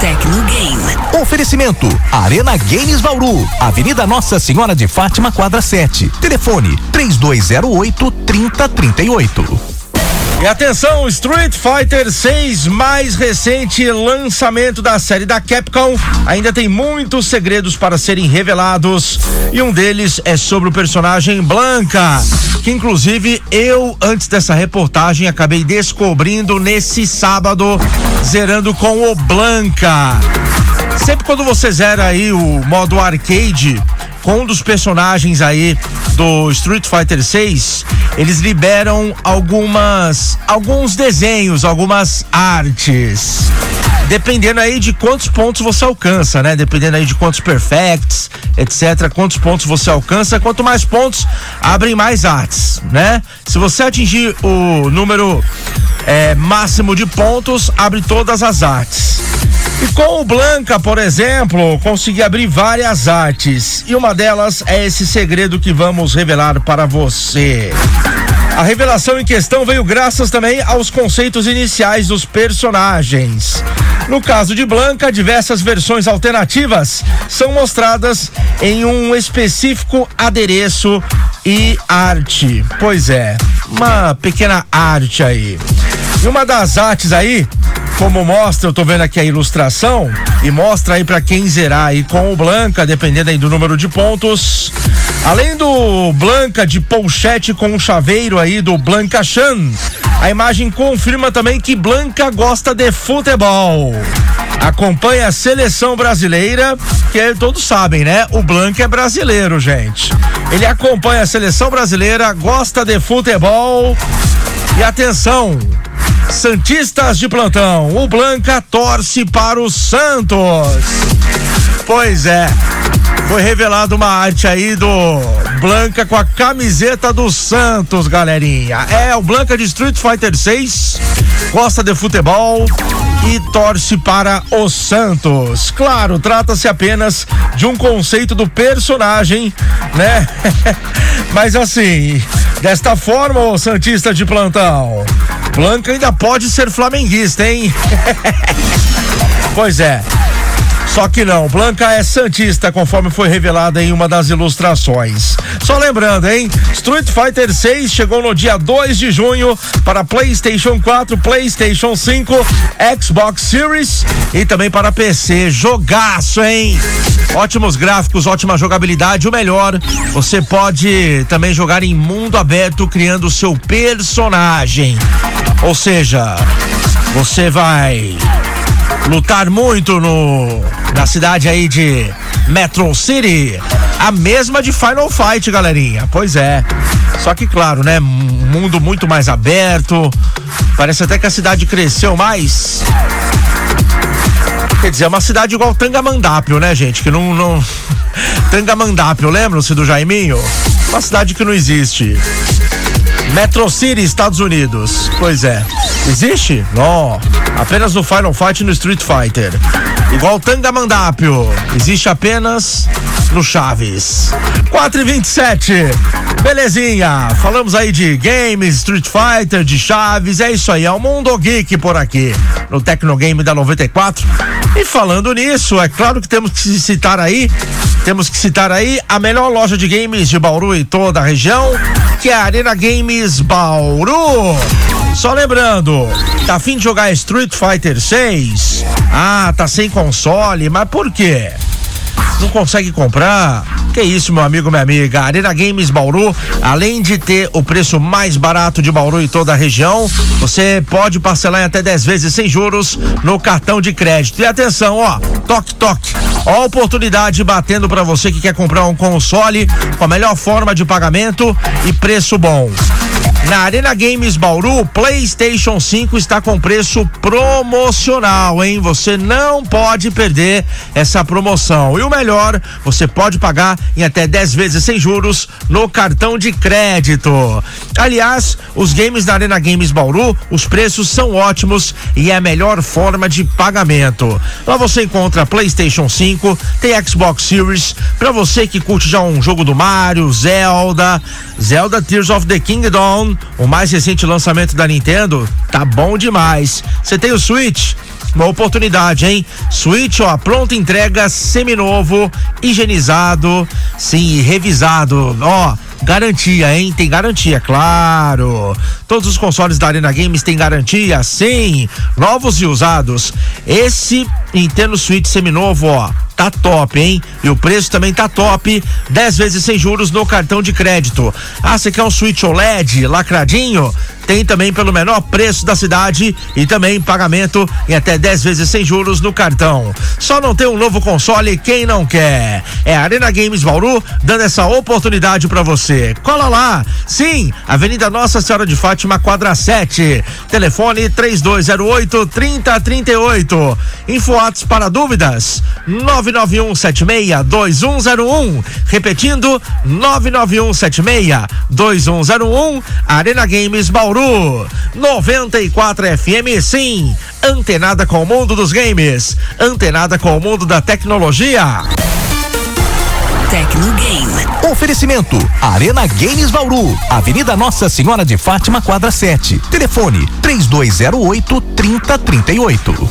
Tecnogame. Oferecimento Arena Games Bauru, Avenida Nossa Senhora de Fátima, quadra 7. Telefone 3208 3038. E atenção, Street Fighter 6, mais recente lançamento da série da Capcom, ainda tem muitos segredos para serem revelados e um deles é sobre o personagem Blanca, que inclusive eu antes dessa reportagem acabei descobrindo nesse sábado zerando com o Blanca. Sempre quando você zera aí o modo arcade, com um dos personagens aí do Street Fighter 6, eles liberam algumas alguns desenhos, algumas artes. Dependendo aí de quantos pontos você alcança, né? Dependendo aí de quantos perfects, etc, quantos pontos você alcança, quanto mais pontos, abrem mais artes, né? Se você atingir o número é, máximo de pontos, abre todas as artes. E com o Blanca, por exemplo, consegui abrir várias artes. E uma delas é esse segredo que vamos revelar para você. A revelação em questão veio graças também aos conceitos iniciais dos personagens. No caso de Blanca, diversas versões alternativas são mostradas em um específico adereço e arte. Pois é, uma pequena arte aí. E uma das artes aí como mostra, eu tô vendo aqui a ilustração e mostra aí para quem zerar aí com o Blanca, dependendo aí do número de pontos. Além do Blanca de polchete com o chaveiro aí do Blanca Chan, a imagem confirma também que Blanca gosta de futebol. Acompanha a seleção brasileira, que todos sabem, né? O Blanca é brasileiro, gente. Ele acompanha a seleção brasileira, gosta de futebol. E atenção, Santistas de plantão, o Blanca torce para o Santos. Pois é, foi revelada uma arte aí do Blanca com a camiseta do Santos, galerinha. É o Blanca de Street Fighter 6, gosta de futebol e torce para o Santos. Claro, trata-se apenas de um conceito do personagem, né? Mas assim, desta forma, o Santista de plantão, Blanca ainda pode ser flamenguista, hein? pois é. Só que não, Blanca é Santista, conforme foi revelado em uma das ilustrações. Só lembrando, hein? Street Fighter 6 chegou no dia 2 de junho para PlayStation 4, PlayStation 5, Xbox Series e também para PC. Jogaço, hein? Ótimos gráficos, ótima jogabilidade. O melhor, você pode também jogar em mundo aberto, criando o seu personagem. Ou seja, você vai lutar muito no na cidade aí de Metro City, a mesma de Final Fight, galerinha. Pois é. Só que claro, né, mundo muito mais aberto. Parece até que a cidade cresceu mais. Quer dizer, é uma cidade igual Tangamandápio, né, gente? Que não. não... Tangamandápio, lembram-se do Jaiminho? Uma cidade que não existe. Metro City, Estados Unidos. Pois é. Existe? Não. Apenas no Final Fight e no Street Fighter. Igual Tangamandápio. Existe apenas no Chaves. 4 e 27 Belezinha. Falamos aí de games, Street Fighter, de Chaves. É isso aí. É o Mundo Geek por aqui. No Tecnogame da 94. E falando nisso, é claro que temos que citar aí. Temos que citar aí a melhor loja de games de Bauru e toda a região, que é a Arena Games Bauru. Só lembrando, tá afim de jogar Street Fighter 6? Ah, tá sem console, mas por quê? Não consegue comprar? Que isso, meu amigo, minha amiga. Arena Games Bauru, além de ter o preço mais barato de Bauru e toda a região, você pode parcelar em até 10 vezes sem juros no cartão de crédito. E atenção, ó, toque, toque. Ó, oportunidade batendo para você que quer comprar um console com a melhor forma de pagamento e preço bom. Na Arena Games Bauru, PlayStation 5 está com preço promocional, hein? Você não pode perder essa promoção. E o melhor, você pode pagar em até 10 vezes sem juros no cartão de crédito. Aliás, os games da Arena Games Bauru, os preços são ótimos e é a melhor forma de pagamento. Lá você encontra PlayStation 5, tem Xbox Series, para você que curte já um jogo do Mario, Zelda, Zelda Tears of the Kingdom, o mais recente lançamento da Nintendo, tá bom demais. Você tem o Switch? uma oportunidade, hein? Switch, ó, pronta entrega, seminovo, higienizado, sim, revisado, ó Garantia, hein? Tem garantia, claro. Todos os consoles da Arena Games têm garantia, sim. Novos e usados. Esse Nintendo Switch seminovo, ó tá top, hein? E o preço também tá top. 10 vezes sem juros no cartão de crédito. Ah, você quer um Switch OLED lacradinho? Tem também pelo menor preço da cidade e também pagamento em até 10 vezes sem juros no cartão. Só não tem um novo console quem não quer. É a Arena Games Bauru dando essa oportunidade para você. Cola lá. Sim, Avenida Nossa Senhora de Fátima, quadra 7. Telefone 3208 3038. Infoatos para dúvidas 991762101. Repetindo 991762101. Arena Games Bauru 94 FM sim. Antenada com o mundo dos games. Antenada com o mundo da tecnologia. Tecnogame. Oferecimento: Arena Games Bauru, Avenida Nossa Senhora de Fátima, quadra 7. Telefone: 3208 3038.